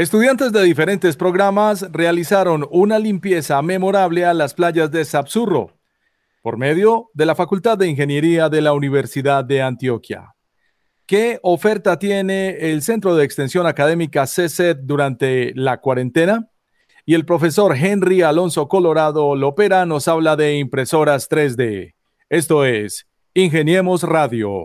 Estudiantes de diferentes programas realizaron una limpieza memorable a las playas de Sapsurro por medio de la Facultad de Ingeniería de la Universidad de Antioquia. ¿Qué oferta tiene el Centro de Extensión Académica CSET durante la cuarentena? Y el profesor Henry Alonso Colorado Lopera nos habla de impresoras 3D. Esto es Ingeniemos Radio.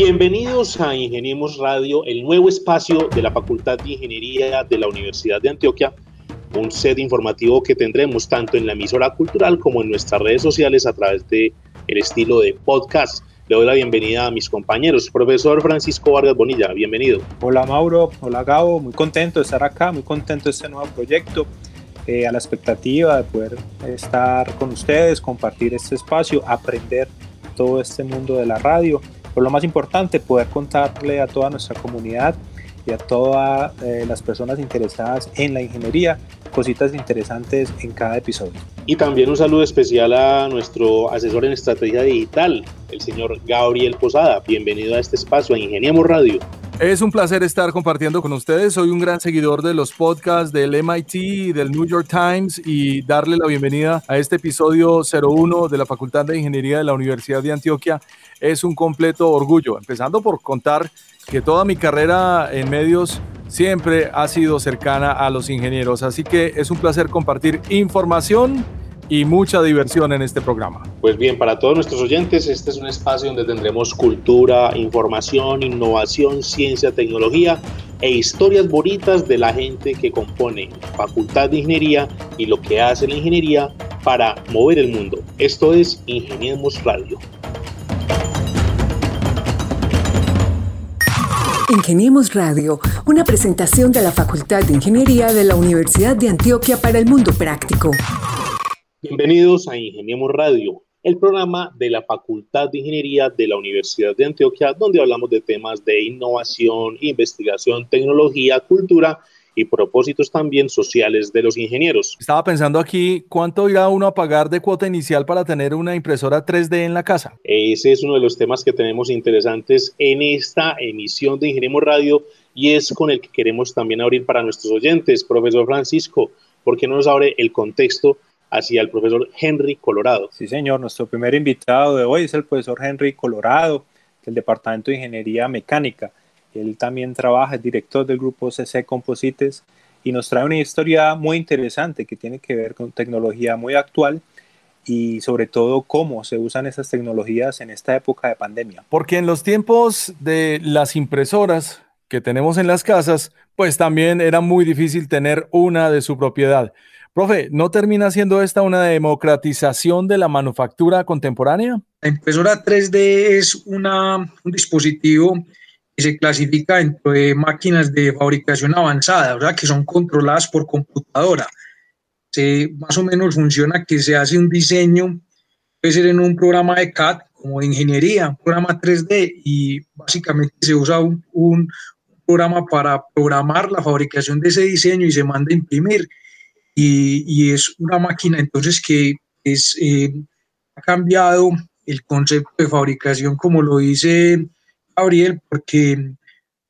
Bienvenidos a Ingeniemos Radio, el nuevo espacio de la Facultad de Ingeniería de la Universidad de Antioquia, un set informativo que tendremos tanto en la emisora cultural como en nuestras redes sociales a través de el estilo de podcast. Le doy la bienvenida a mis compañeros. Profesor Francisco Vargas Bonilla, bienvenido. Hola Mauro, hola Gabo, muy contento de estar acá, muy contento de este nuevo proyecto. Eh, a la expectativa de poder estar con ustedes, compartir este espacio, aprender todo este mundo de la radio lo más importante, poder contarle a toda nuestra comunidad y a todas eh, las personas interesadas en la ingeniería cositas interesantes en cada episodio. Y también un saludo especial a nuestro asesor en estrategia digital, el señor Gabriel Posada. Bienvenido a este espacio, a Ingeniemos Radio. Es un placer estar compartiendo con ustedes. Soy un gran seguidor de los podcasts del MIT y del New York Times y darle la bienvenida a este episodio 01 de la Facultad de Ingeniería de la Universidad de Antioquia es un completo orgullo. Empezando por contar que toda mi carrera en medios siempre ha sido cercana a los ingenieros. Así que es un placer compartir información y mucha diversión en este programa. Pues bien, para todos nuestros oyentes, este es un espacio donde tendremos cultura, información, innovación, ciencia, tecnología e historias bonitas de la gente que compone Facultad de Ingeniería y lo que hace la ingeniería para mover el mundo. Esto es Ingeniemos Radio. Ingeniemos Radio, una presentación de la Facultad de Ingeniería de la Universidad de Antioquia para el mundo práctico. Bienvenidos a Ingeniemos Radio, el programa de la Facultad de Ingeniería de la Universidad de Antioquia, donde hablamos de temas de innovación, investigación, tecnología, cultura y propósitos también sociales de los ingenieros. Estaba pensando aquí, ¿cuánto irá uno a pagar de cuota inicial para tener una impresora 3D en la casa? Ese es uno de los temas que tenemos interesantes en esta emisión de Ingeniemos Radio y es con el que queremos también abrir para nuestros oyentes. Profesor Francisco, ¿por qué no nos abre el contexto hacia el profesor Henry Colorado? Sí, señor, nuestro primer invitado de hoy es el profesor Henry Colorado del Departamento de Ingeniería Mecánica. Él también trabaja, es director del grupo CC Composites y nos trae una historia muy interesante que tiene que ver con tecnología muy actual y sobre todo cómo se usan esas tecnologías en esta época de pandemia. Porque en los tiempos de las impresoras que tenemos en las casas, pues también era muy difícil tener una de su propiedad. Profe, ¿no termina siendo esta una democratización de la manufactura contemporánea? La impresora 3D es una, un dispositivo se clasifica dentro de máquinas de fabricación avanzada, o sea, que son controladas por computadora. Se, más o menos funciona que se hace un diseño, puede ser en un programa de CAD, como de ingeniería, un programa 3D, y básicamente se usa un, un programa para programar la fabricación de ese diseño y se manda a imprimir. Y, y es una máquina entonces que es, eh, ha cambiado el concepto de fabricación, como lo dice Gabriel, porque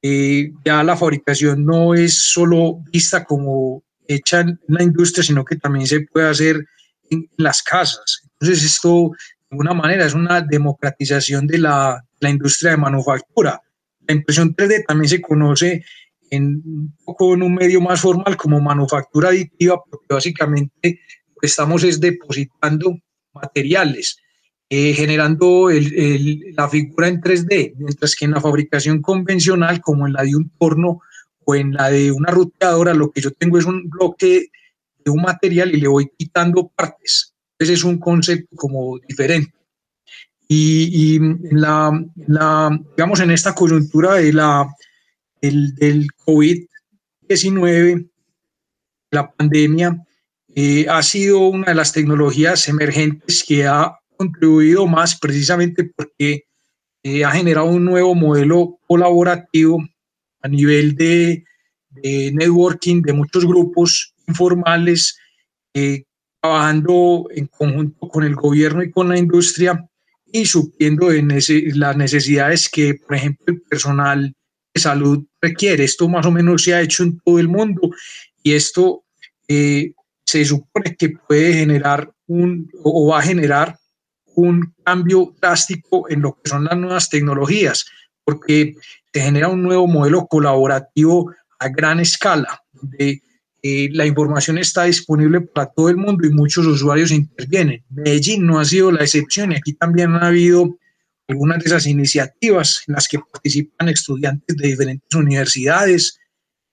eh, ya la fabricación no es solo vista como hecha en la industria, sino que también se puede hacer en las casas. Entonces esto, de alguna manera, es una democratización de la, la industria de manufactura. La impresión 3D también se conoce en un en medio más formal como manufactura aditiva, porque básicamente estamos es depositando materiales eh, generando la figura en 3D, mientras que en la fabricación convencional, como en la de un torno o en la de una ruteadora, lo que yo tengo es un bloque de un material y le voy quitando partes. Ese es un concepto como diferente. Y, y la, digamos, en esta coyuntura de la, el, del COVID-19, la pandemia, eh, ha sido una de las tecnologías emergentes que ha contribuido más precisamente porque eh, ha generado un nuevo modelo colaborativo a nivel de, networking de muchos grupos informales, eh, trabajando en conjunto con el gobierno y con la industria y supliendo en las necesidades que, por ejemplo, el personal de salud requiere. Esto más o menos se ha hecho en todo el mundo y esto eh, se supone que puede generar un o va a generar un cambio drástico en lo que son las nuevas tecnologías, porque se genera un nuevo modelo colaborativo a gran escala, donde eh, la información está disponible para todo el mundo y muchos usuarios intervienen. Medellín no ha sido la excepción y aquí también ha habido algunas de esas iniciativas en las que participan estudiantes de diferentes universidades,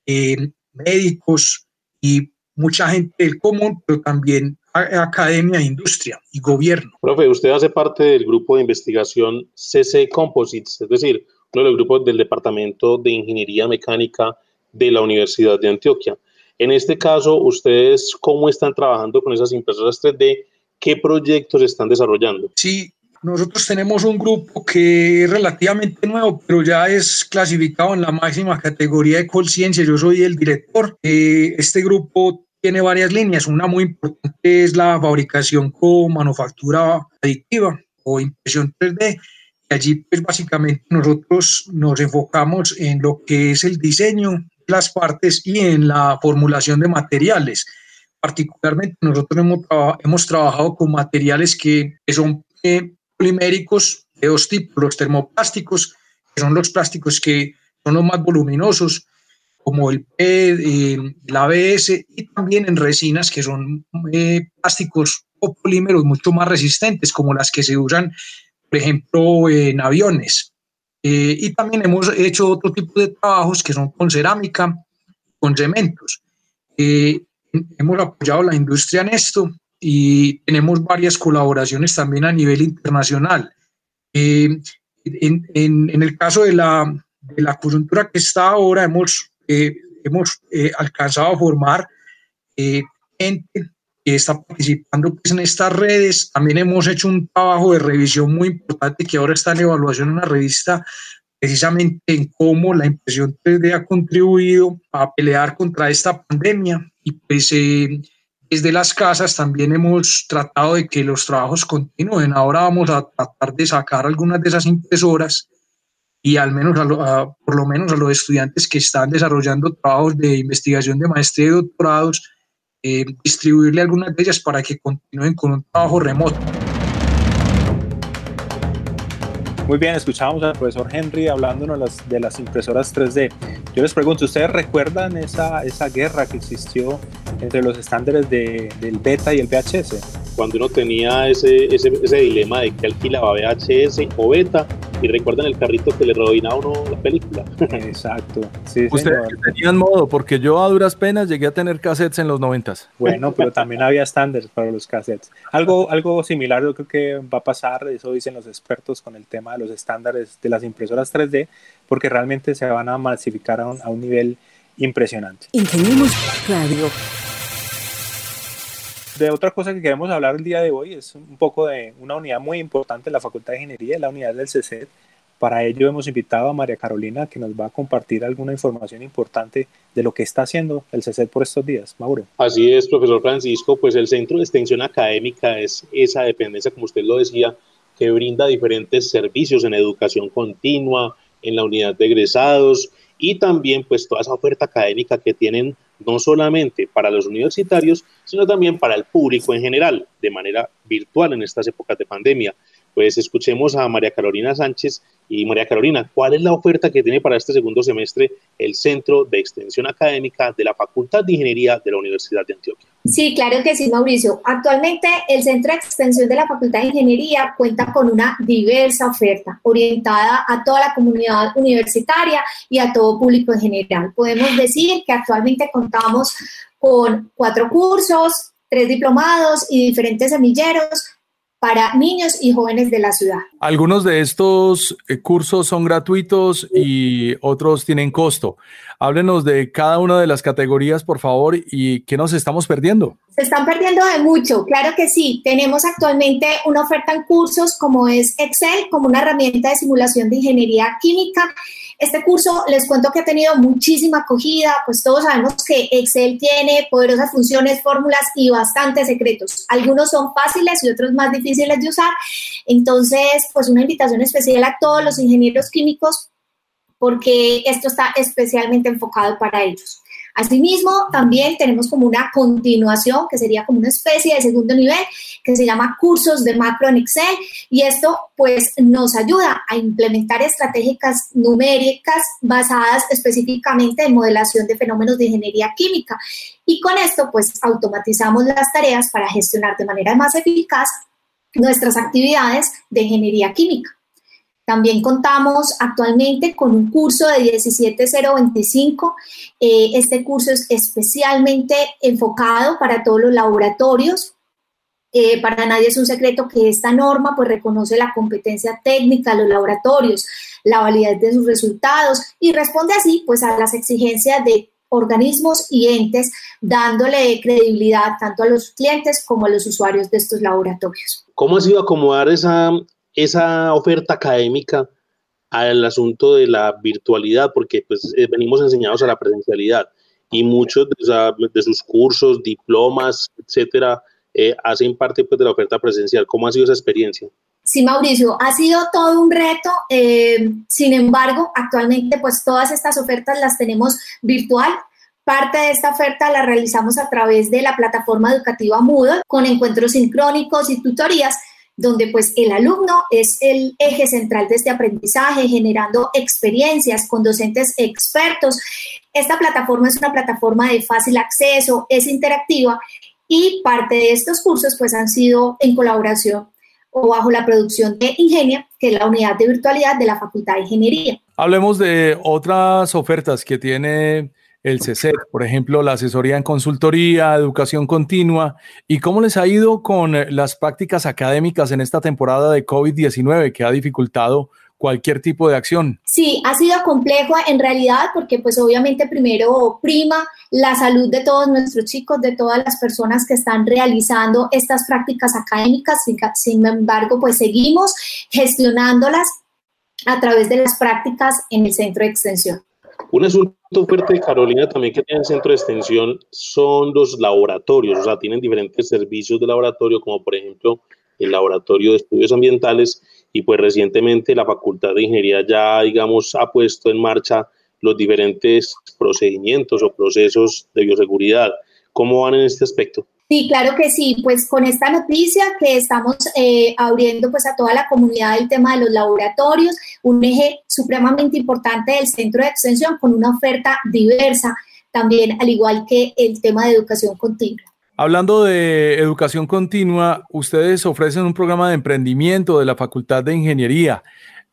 eh, médicos y mucha gente del común, pero también academia, industria y gobierno. Profe, usted hace parte del grupo de investigación CC Composites, es decir, uno de los grupos del Departamento de Ingeniería Mecánica de la Universidad de Antioquia. En este caso, ¿ustedes cómo están trabajando con esas impresoras 3D? ¿Qué proyectos están desarrollando? Sí, nosotros tenemos un grupo que es relativamente nuevo, pero ya es clasificado en la máxima categoría de Colciencia. Yo soy el director. este grupo tiene varias líneas. Una muy importante es la fabricación con manufactura aditiva o impresión 3D. Y allí, pues básicamente nosotros nos enfocamos en lo que es el diseño las partes y en la formulación de materiales. Particularmente nosotros hemos, hemos trabajado con materiales que, son poliméricos de dos tipos, los termoplásticos, que son los plásticos que son los más voluminosos, como el PED, el ABS, y también en resinas, que son eh, plásticos o polímeros mucho más resistentes, como las que se usan, por ejemplo, en aviones. Eh, y también hemos hecho otro tipo de trabajos que son con cerámica, con cementos. Eh, hemos apoyado a la industria en esto y tenemos varias colaboraciones también a nivel internacional. Eh, en, en, el caso de la, de la coyuntura que está ahora, hemos, hemos alcanzado a formar gente que está participando pues, en estas redes. También hemos hecho un trabajo de revisión muy importante que ahora está en evaluación en una revista precisamente en cómo la impresión 3D ha contribuido a pelear contra esta pandemia y pues eh, desde las casas también hemos tratado de que los trabajos continúen. Ahora vamos a tratar de sacar algunas de esas impresoras y al menos por lo menos a los estudiantes que están desarrollando trabajos de investigación de maestría y doctorados eh, distribuirle algunas de ellas para que continúen con un trabajo remoto. Muy bien, escuchamos al profesor Henry hablándonos de las impresoras 3D. Yo les pregunto, ¿ustedes recuerdan esa, esa guerra que existió entre los estándares de, del beta y el VHS? Cuando uno tenía ese, ese, ese dilema de que alquilaba VHS o beta, y recuerdan el carrito que le rebobinaba uno la película. Exacto. Sí, Ustedes tenían modo, porque yo a duras penas llegué a tener cassettes en los noventas. Bueno, pero también había estándares para los cassettes. Algo, algo similar yo creo que va a pasar, eso dicen los expertos con el tema de los estándares de las impresoras 3D, porque realmente se van a masificar a un, a un nivel impresionante. Ingeniemos Radio de otra cosa que queremos hablar el día de hoy es un poco de una unidad muy importante en la Facultad de Ingeniería, la unidad del CCET. Para ello hemos invitado a María Carolina que nos va a compartir alguna información importante de lo que está haciendo el CCET por estos días. Mauro. Así es, profesor Francisco. Pues el Centro de Extensión Académica es esa dependencia, como usted lo decía, que brinda diferentes servicios en educación continua, en la unidad de egresados y también pues toda esa oferta académica que tienen no solamente para los universitarios, sino también para el público en general, de manera virtual en estas épocas de pandemia. Pues escuchemos a María Carolina Sánchez y María Carolina, ¿cuál es la oferta que tiene para este segundo semestre el Centro de Extensión Académica de la Facultad de Ingeniería de la Universidad de Antioquia? Sí, claro que sí, Mauricio. Actualmente el Centro de Extensión de la Facultad de Ingeniería cuenta con una diversa oferta orientada a toda la comunidad universitaria y a todo público en general. Podemos decir que actualmente contamos con cuatro cursos, tres diplomados y diferentes semilleros para niños y jóvenes de la ciudad. Algunos de estos eh, cursos son gratuitos y otros tienen costo. Háblenos de cada una de las categorías, por favor, y qué nos estamos perdiendo. Se están perdiendo de mucho, claro que sí. Tenemos actualmente una oferta en cursos como es Excel, como una herramienta de simulación de ingeniería química. Este curso les cuento que ha tenido muchísima acogida, pues todos sabemos que Excel tiene poderosas funciones, fórmulas y bastantes secretos. Algunos son fáciles y otros más difíciles de usar. Entonces, pues una invitación especial a todos los ingenieros químicos porque esto está especialmente enfocado para ellos. Asimismo, también tenemos como una continuación, que sería como una especie de segundo nivel, que se llama cursos de macro en Excel, y esto pues nos ayuda a implementar estrategias numéricas basadas específicamente en modelación de fenómenos de ingeniería química. Y con esto pues automatizamos las tareas para gestionar de manera más eficaz nuestras actividades de ingeniería química. También contamos actualmente con un curso de 17025. Eh, este curso es especialmente enfocado para todos los laboratorios. Eh, para nadie es un secreto que esta norma pues reconoce la competencia técnica de los laboratorios, la validez de sus resultados y responde así pues a las exigencias de organismos y entes, dándole credibilidad tanto a los clientes como a los usuarios de estos laboratorios. ¿Cómo ha sido acomodar esa esa oferta académica al asunto de la virtualidad, porque pues eh, venimos enseñados a la presencialidad y muchos de, sus cursos, diplomas, etcétera, eh, hacen parte pues, de la oferta presencial. ¿Cómo ha sido esa experiencia? Sí, Mauricio, ha sido todo un reto. Eh, sin embargo, actualmente pues todas estas ofertas las tenemos virtual. Parte de esta oferta la realizamos a través de la plataforma educativa Moodle con encuentros sincrónicos y tutorías donde pues el alumno es el eje central de este aprendizaje, generando experiencias con docentes expertos. Esta plataforma es una plataforma de fácil acceso, es interactiva y parte de estos cursos pues han sido en colaboración o bajo la producción de Ingenia, que es la unidad de virtualidad de la Facultad de Ingeniería. Hablemos de otras ofertas que tiene el CECET, por ejemplo, la asesoría en consultoría, educación continua, y cómo les ha ido con eh, las prácticas académicas en esta temporada de COVID-19 que ha dificultado cualquier tipo de acción. Sí, ha sido complejo en realidad porque pues obviamente primero prima la salud de todos nuestros chicos, de todas las personas que están realizando estas prácticas académicas, sin embargo pues seguimos gestionándolas a través de las prácticas en el centro de extensión. Un asunto fuerte de Carolina también que tiene el centro de extensión son los laboratorios, o sea, tienen diferentes servicios de laboratorio, como por ejemplo el laboratorio de estudios ambientales y pues recientemente la Facultad de Ingeniería ya, digamos, ha puesto en marcha los diferentes procedimientos o procesos de bioseguridad. ¿Cómo van en este aspecto? Sí, claro que sí. Pues con esta noticia que estamos eh, abriendo pues a toda la comunidad el tema de los laboratorios, un eje supremamente importante del centro de extensión con una oferta diversa, también al igual que el tema de educación continua. Hablando de educación continua, ustedes ofrecen un programa de emprendimiento de la Facultad de Ingeniería.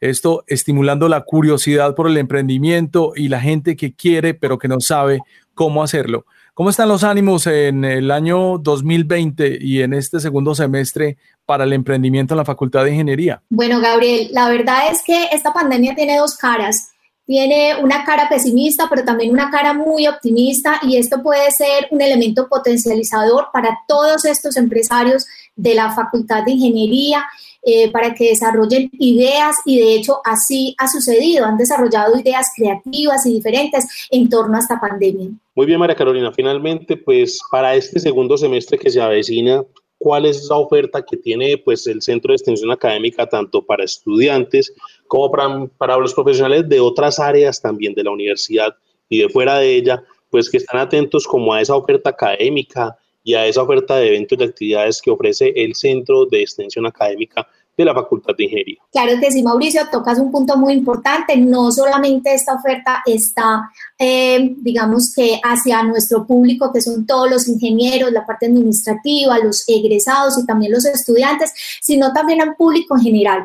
Esto estimulando la curiosidad por el emprendimiento y la gente que quiere pero que no sabe cómo hacerlo. ¿Cómo están los ánimos en el año 2020 y en este segundo semestre para el emprendimiento en la Facultad de Ingeniería? Bueno, Gabriel, la verdad es que esta pandemia tiene dos caras. Tiene una cara pesimista, pero también una cara muy optimista y esto puede ser un elemento potencializador para todos estos empresarios de la Facultad de Ingeniería eh, para que desarrollen ideas y de hecho así ha sucedido, han desarrollado ideas creativas y diferentes en torno a esta pandemia. Muy bien, María Carolina, finalmente pues para este segundo semestre que se avecina, ¿cuál es la oferta que tiene pues el Centro de Extensión Académica tanto para estudiantes como para, para los profesionales de otras áreas también de la universidad y de fuera de ella, pues que están atentos como a esa oferta académica, y a esa oferta de eventos y actividades que ofrece el Centro de Extensión Académica de la Facultad de Ingeniería. Claro que sí, Mauricio, tocas un punto muy importante. No solamente esta oferta está, eh, digamos que hacia nuestro público, que son todos los ingenieros, la parte administrativa, los egresados y también los estudiantes, sino también al público en general.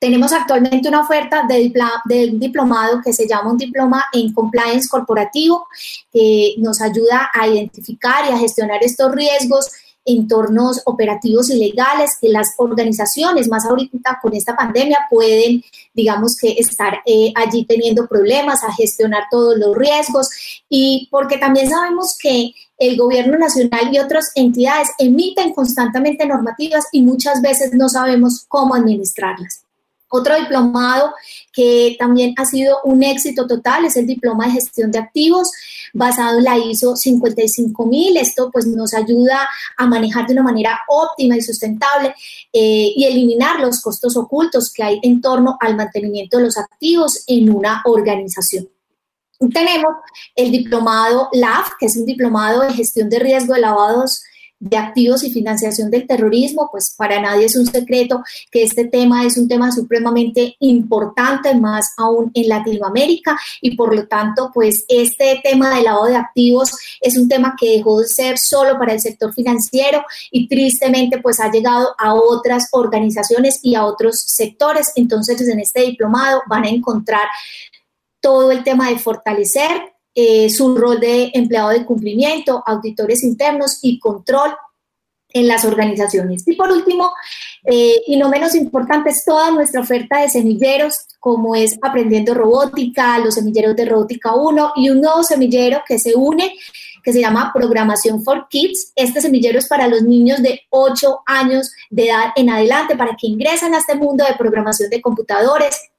Tenemos actualmente una oferta de, un diplomado que se llama un diploma en compliance corporativo, que nos ayuda a identificar y a gestionar estos riesgos entornos operativos y legales que las organizaciones, más ahorita con esta pandemia, pueden, digamos que, estar eh, allí teniendo problemas a gestionar todos los riesgos y porque también sabemos que el gobierno nacional y otras entidades emiten constantemente normativas y muchas veces no sabemos cómo administrarlas. Otro diplomado que también ha sido un éxito total es el diploma de gestión de activos basado en la ISO 55000. Esto pues nos ayuda a manejar de una manera óptima y sustentable eh, y eliminar los costos ocultos que hay en torno al mantenimiento de los activos en una organización. Tenemos el diplomado LAF, que es un diplomado de gestión de riesgo de lavados de activos y financiación del terrorismo, pues para nadie es un secreto que este tema es un tema supremamente importante, más aún en Latinoamérica, y por lo tanto, pues este tema del lavado de activos es un tema que dejó de ser solo para el sector financiero y tristemente pues ha llegado a otras organizaciones y a otros sectores. Entonces, en este diplomado van a encontrar todo el tema de fortalecer eh, su rol de empleado de cumplimiento, auditores internos y control en las organizaciones. Y por último, eh, y no menos importante, es toda nuestra oferta de semilleros, como es Aprendiendo Robótica, los semilleros de Robótica 1 y un nuevo semillero que se une, que se llama Programación for Kids. Este semillero es para los niños de 8 años de edad en adelante, para que ingresen a este mundo de programación de computadores,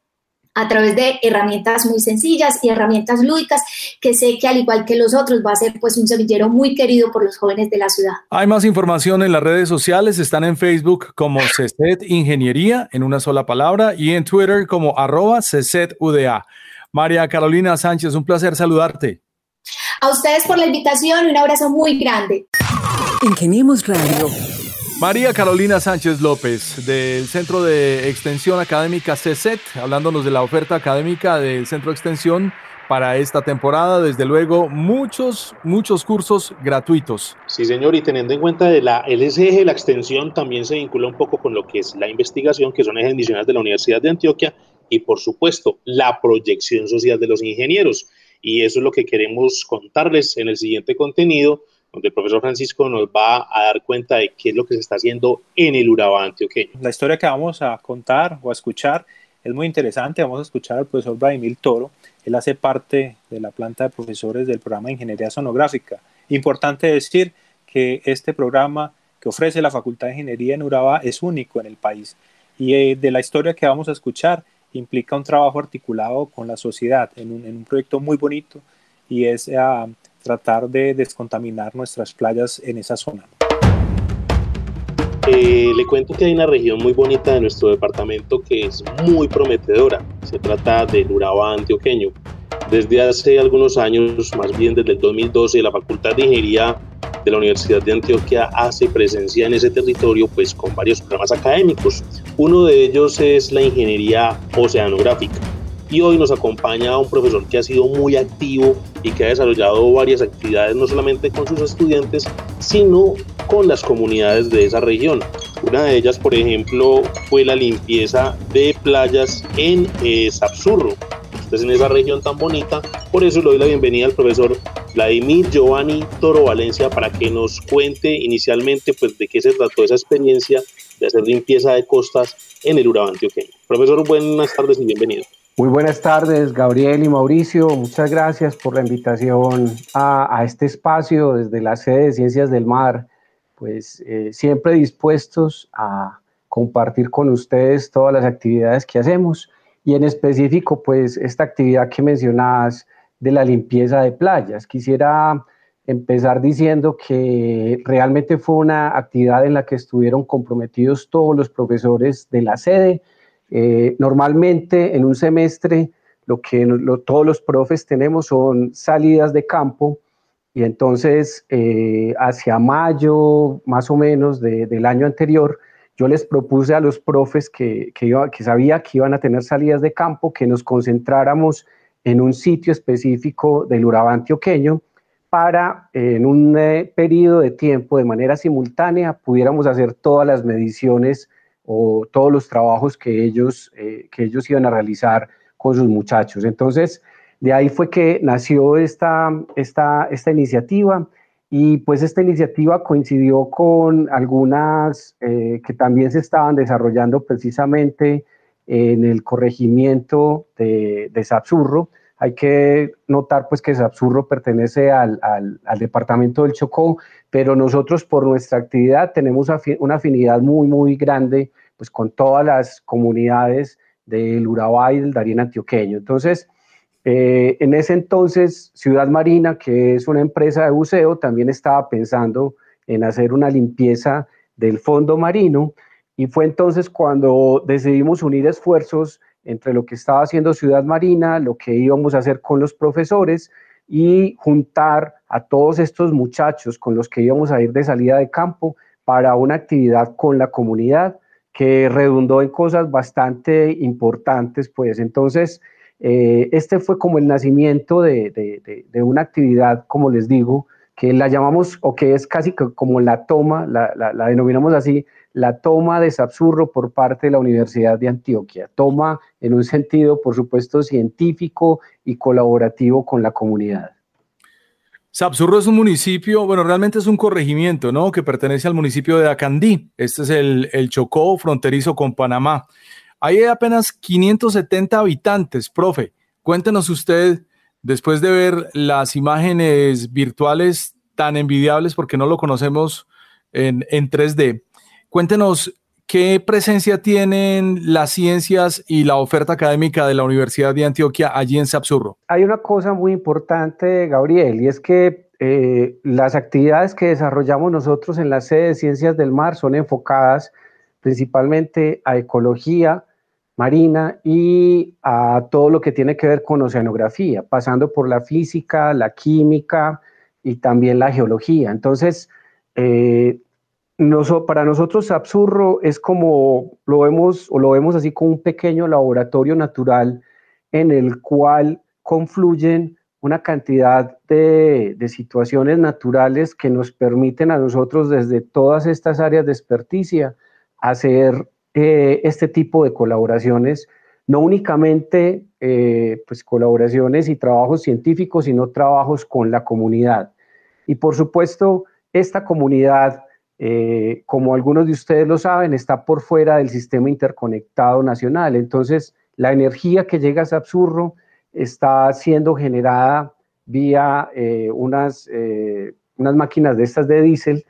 a través de herramientas muy sencillas y herramientas lúdicas que sé que al igual que los otros va a ser pues un semillero muy querido por los jóvenes de la ciudad. Hay más información en las redes sociales, están en Facebook como CESET Ingeniería en una sola palabra y en Twitter como arroba UDA. María Carolina Sánchez, un placer saludarte. A ustedes por la invitación, un abrazo muy grande. Ingeniemos Radio María Carolina Sánchez López, del Centro de Extensión Académica CESET, hablándonos de la oferta académica del Centro de Extensión para esta temporada. Desde luego, muchos, muchos cursos gratuitos. Sí, señor, y teniendo en cuenta de la, el eje la extensión también se vincula un poco con lo que es la investigación, que son ejes adicionales de la Universidad de Antioquia, y por supuesto, la proyección social de los ingenieros. Y eso es lo que queremos contarles en el siguiente contenido donde el profesor Francisco nos va a dar cuenta de qué es lo que se está haciendo en el Urabá antioqueño. La historia que vamos a contar o a escuchar es muy interesante. Vamos a escuchar al profesor Vladimir Toro. Él hace parte de la planta de profesores del programa de Ingeniería Sonográfica. Importante decir que este programa que ofrece la Facultad de Ingeniería en Urabá es único en el país. Y eh, de la historia que vamos a escuchar implica un trabajo articulado con la sociedad en un, en un proyecto muy bonito y es uh, tratar de descontaminar nuestras playas en esa zona. Eh, le cuento que hay una región muy bonita de nuestro departamento que es muy prometedora. Se trata del Urabá antioqueño. Desde hace algunos años, más bien desde el 2012, la Facultad de Ingeniería de la Universidad de Antioquia hace presencia en ese territorio pues con varios programas académicos. Uno de ellos es la ingeniería oceanográfica y hoy nos acompaña un profesor que ha sido muy activo y que ha desarrollado varias actividades no solamente con sus estudiantes, sino con las comunidades de esa región. Una de ellas, por ejemplo, fue la limpieza de playas en eh, Sapsurro, en esa región tan bonita. Por eso le doy la bienvenida al profesor Vladimir Giovanni Toro Valencia para que nos cuente inicialmente pues, de qué se trató esa experiencia de hacer limpieza de costas en el Urabá antioqueño. Profesor, buenas tardes y bienvenido. Muy buenas tardes, Gabriel y Mauricio. Muchas gracias por la invitación a, este espacio desde la sede de Ciencias del Mar. Pues eh, siempre dispuestos a compartir con ustedes todas las actividades que hacemos y en específico, pues esta actividad que mencionabas de la limpieza de playas. Quisiera empezar diciendo que realmente fue una actividad en la que estuvieron comprometidos todos los profesores de la sede eh, normalmente en un semestre lo que todos los profes tenemos son salidas de campo y entonces eh, hacia mayo más o menos del año anterior yo les propuse a los profes que, que, que sabía que iban a tener salidas de campo que nos concentráramos en un sitio específico del Urabá antioqueño para en un eh, periodo de tiempo de manera simultánea pudiéramos hacer todas las mediciones o todos los trabajos que ellos, eh, que ellos iban a realizar con sus muchachos. Entonces, de ahí fue que nació esta, esta, esta iniciativa Y pues esta iniciativa coincidió con algunas eh, que también se estaban desarrollando precisamente en el corregimiento de, de Sapsurro. Hay que notar pues que Sapsurro pertenece al, al, al, departamento del Chocó, pero nosotros por nuestra actividad tenemos una afinidad muy, muy grande pues con todas las comunidades del Urabá y del Darién antioqueño. Entonces, eh, en ese entonces, Ciudad Marina, que es una empresa de buceo, también estaba pensando en hacer una limpieza del fondo marino y fue entonces cuando decidimos unir esfuerzos entre lo que estaba haciendo Ciudad Marina, lo que íbamos a hacer con los profesores y juntar a todos estos muchachos con los que íbamos a ir de salida de campo para una actividad con la comunidad que redundó en cosas bastante importantes, pues entonces eh, este fue como el nacimiento de, una actividad, como les digo, que la llamamos, o que es casi como la toma, la, denominamos así, la toma de Sapsurro por parte de la Universidad de Antioquia. Toma en un sentido, por supuesto, científico y colaborativo con la comunidad. Sapsurro es un municipio, bueno, realmente es un corregimiento, ¿no? Que pertenece al municipio de Acandí. Este es el, el Chocó fronterizo con Panamá. Hay apenas 570 habitantes, profe. Cuéntenos usted, después de ver las imágenes virtuales tan envidiables porque no lo conocemos en, 3D, cuéntenos qué presencia tienen las ciencias y la oferta académica de la Universidad de Antioquia allí en Sapsurro. Hay una cosa muy importante, Gabriel, y es que eh, las actividades que desarrollamos nosotros en la sede de Ciencias del Mar son enfocadas principalmente a ecología, marina y a todo lo que tiene que ver con oceanografía, pasando por la física, la química y también la geología. Entonces, eh, para nosotros Absurro es como lo vemos o lo vemos así como un pequeño laboratorio natural en el cual confluyen una cantidad de, de, situaciones naturales que nos permiten a nosotros desde todas estas áreas de experticia hacer eh, este tipo de colaboraciones, no únicamente eh, pues colaboraciones y trabajos científicos, sino trabajos con la comunidad. Y por supuesto, esta comunidad, eh, como algunos de ustedes lo saben, está por fuera del sistema interconectado nacional. Entonces, la energía que llega a Sapsurro está siendo generada vía unas, unas máquinas de estas de diésel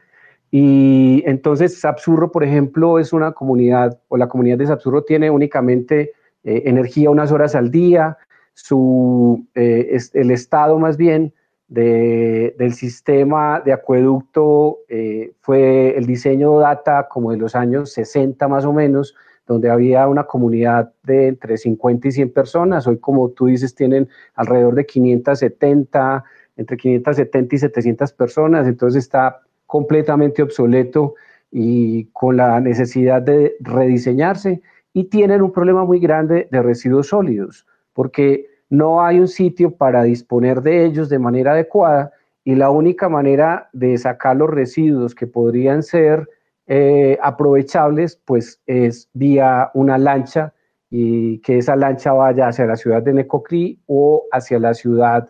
y entonces Sapsurro, por ejemplo, es una comunidad, o la comunidad de Sapsurro tiene únicamente eh, energía unas horas al día, su, eh, el estado más bien del sistema de acueducto eh, fue el diseño data como de los años 60 más o menos, donde había una comunidad de entre 50 y 100 personas, hoy como tú dices tienen alrededor de 570, entre 570 y 700 personas, entonces está completamente obsoleto y con la necesidad de rediseñarse y tienen un problema muy grande de residuos sólidos, porque no hay un sitio para disponer de ellos de manera adecuada y la única manera de sacar los residuos que podrían ser eh, aprovechables, pues es vía una lancha y que esa lancha vaya hacia la ciudad de Necoclí o hacia la ciudad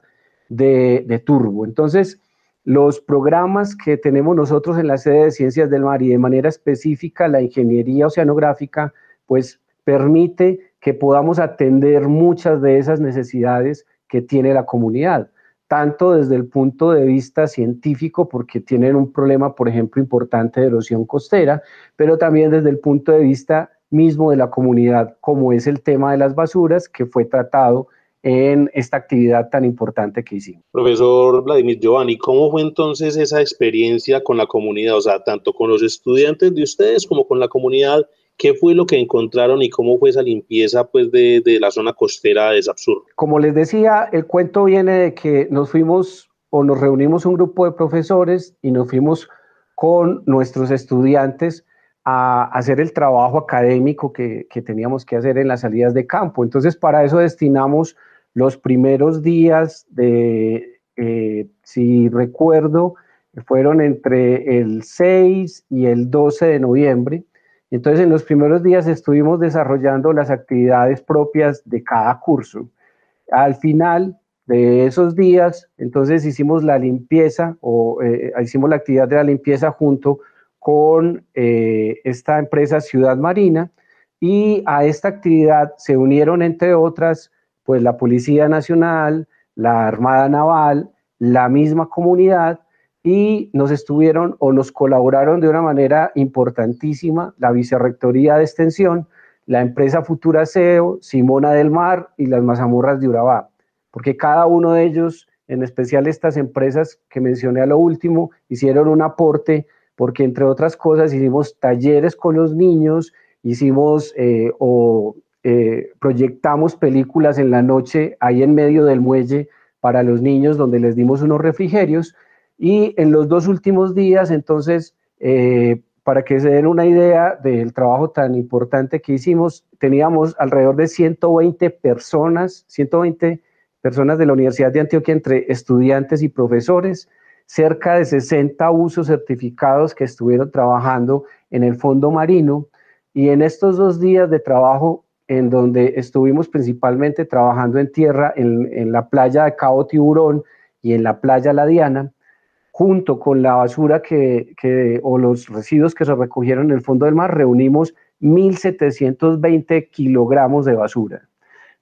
de, de Turbo. Entonces, los programas que tenemos nosotros en la sede de Ciencias del Mar y de manera específica la ingeniería oceanográfica, pues permite que podamos atender muchas de esas necesidades que tiene la comunidad, tanto desde el punto de vista científico, porque tienen un problema, por ejemplo, importante de erosión costera, pero también desde el punto de vista mismo de la comunidad, como es el tema de las basuras, que fue tratado en esta actividad tan importante que hicimos. Profesor Vladimir Giovanni, ¿cómo fue entonces esa experiencia con la comunidad? O sea, tanto con los estudiantes de ustedes como con la comunidad, ¿qué fue lo que encontraron y cómo fue esa limpieza pues, de, la zona costera de Sapsur? Como les decía, el cuento viene de que nos fuimos o nos reunimos un grupo de profesores y nos fuimos con nuestros estudiantes a hacer el trabajo académico que, que, teníamos que hacer en las salidas de campo. Entonces, para eso destinamos los primeros días de, eh, si recuerdo, fueron entre el 6 y el 12 de noviembre. Entonces, en los primeros días estuvimos desarrollando las actividades propias de cada curso. Al final de esos días, entonces hicimos la limpieza o eh, hicimos la actividad de la limpieza junto con eh, esta empresa Ciudad Marina y a esta actividad se unieron entre otras pues la Policía Nacional, la Armada Naval, la misma comunidad y nos estuvieron o nos colaboraron de una manera importantísima la Vicerrectoría de Extensión, la empresa Futura SEO, Simona del Mar y las mazamorras de Urabá, porque cada uno de ellos, en especial estas empresas que mencioné a lo último, hicieron un aporte porque entre otras cosas hicimos talleres con los niños, hicimos eh, o eh, proyectamos películas en la noche ahí en medio del muelle para los niños donde les dimos unos refrigerios y en los dos últimos días entonces eh, para que se den una idea del trabajo tan importante que hicimos, teníamos alrededor de 120 personas, 120 personas de la Universidad de Antioquia entre estudiantes y profesores, cerca de 60 usos certificados que estuvieron trabajando en el fondo marino. Y en estos dos días de trabajo en donde estuvimos principalmente trabajando en tierra, en, en la playa de Cabo Tiburón y en la playa La Diana, junto con la basura que, o los residuos que se recogieron en el fondo del mar, reunimos 1.720 kilogramos de basura.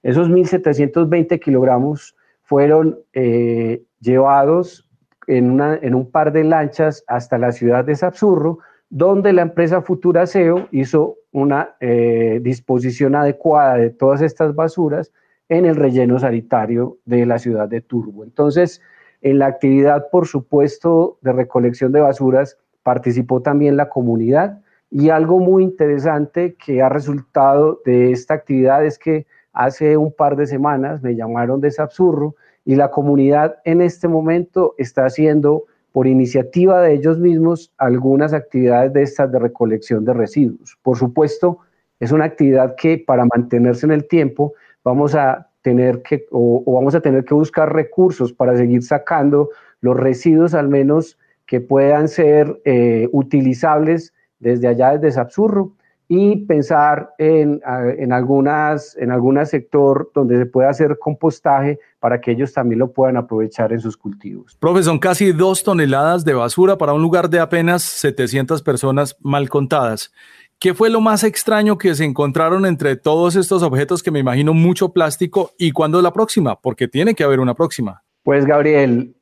Esos 1.720 kilogramos fueron eh, llevados en, un par de lanchas hasta la ciudad de Sapsurro, donde la empresa Futura SEO hizo una eh, disposición adecuada de todas estas basuras en el relleno sanitario de la ciudad de Turbo. Entonces, en la actividad, por supuesto, de recolección de basuras participó también la comunidad y algo muy interesante que ha resultado de esta actividad es que hace un par de semanas me llamaron de Sapsurro y la comunidad en este momento está haciendo por iniciativa de ellos mismos algunas actividades de estas de recolección de residuos. Por supuesto, es una actividad que para mantenerse en el tiempo vamos a tener que, o, vamos a tener que buscar recursos para seguir sacando los residuos al menos que puedan ser eh, utilizables desde allá, desde Sapsurro, y pensar en, en, algunas, en algún sector donde se pueda hacer compostaje para que ellos también lo puedan aprovechar en sus cultivos. Profe, son casi dos toneladas de basura para un lugar de apenas 700 personas mal contadas. ¿Qué fue lo más extraño que se encontraron entre todos estos objetos que me imagino mucho plástico y cuándo es la próxima? Porque tiene que haber una próxima. Pues Gabriel,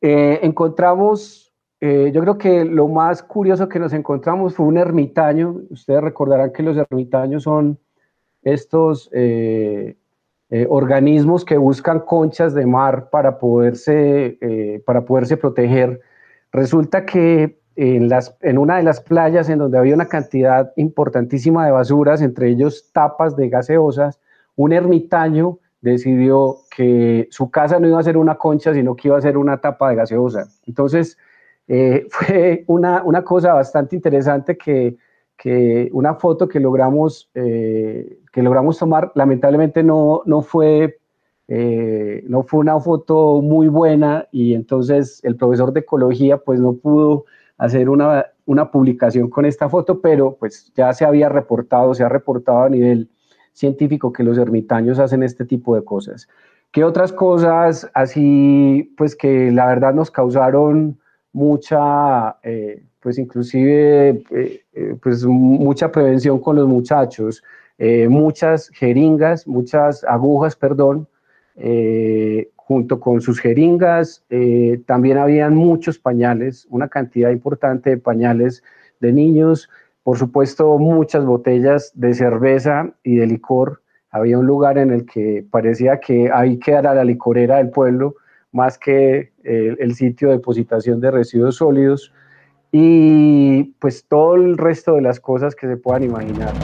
eh, encontramos, eh, yo creo que lo más curioso que nos encontramos fue un ermitaño. Ustedes recordarán que los ermitaños son estos eh, organismos que buscan conchas de mar para poderse, para poderse proteger. Resulta que en, una de las playas en donde había una cantidad importantísima de basuras, entre ellos tapas de gaseosas, un ermitaño decidió que su casa no iba a ser una concha, sino que iba a ser una tapa de gaseosa. Entonces, eh, fue una, una, cosa bastante interesante que, que una foto que logramos, eh, que logramos tomar, lamentablemente no, no fue eh, no fue una foto muy buena y entonces el profesor de ecología pues no pudo hacer una, una publicación con esta foto, pero pues ya se había reportado, se ha reportado a nivel científico que los ermitaños hacen este tipo de cosas. ¿Qué otras cosas así, pues que la verdad nos causaron mucha, eh, pues inclusive, eh, eh, pues mucha prevención con los muchachos, muchas jeringas, muchas agujas, perdón, junto con sus jeringas, eh, también habían muchos pañales, una cantidad importante de pañales de niños, por supuesto muchas botellas de cerveza y de licor. Había un lugar en el que parecía que ahí quedara la licorera del pueblo, más que eh, el sitio de depositación de residuos sólidos y pues todo el resto de las cosas que se puedan imaginar.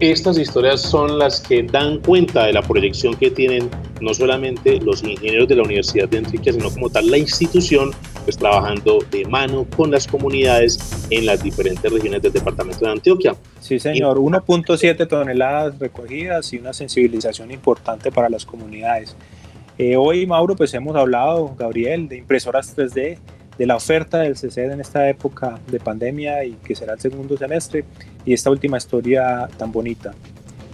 Estas historias son las que dan cuenta de la proyección que tienen no solamente los ingenieros de la Universidad de Antioquia, sino como tal la institución, pues trabajando de mano con las comunidades en las diferentes regiones del departamento de Antioquia. Sí, señor, 1.7 toneladas recogidas y una sensibilización importante para las comunidades. Eh, hoy, Mauro, pues hemos hablado, Gabriel, de impresoras 3D, de la oferta del CCD en esta época de pandemia y que será el segundo semestre y esta última historia tan bonita.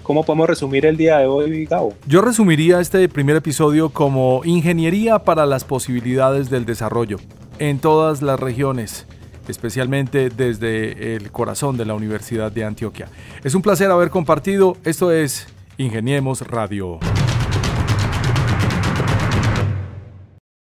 ¿Cómo podemos resumir el día de hoy, Gabo? Yo resumiría este primer episodio como ingeniería para las posibilidades del desarrollo en todas las regiones especialmente desde el corazón de la Universidad de Antioquia. Es un placer haber compartido. Esto es Ingeniemos Radio.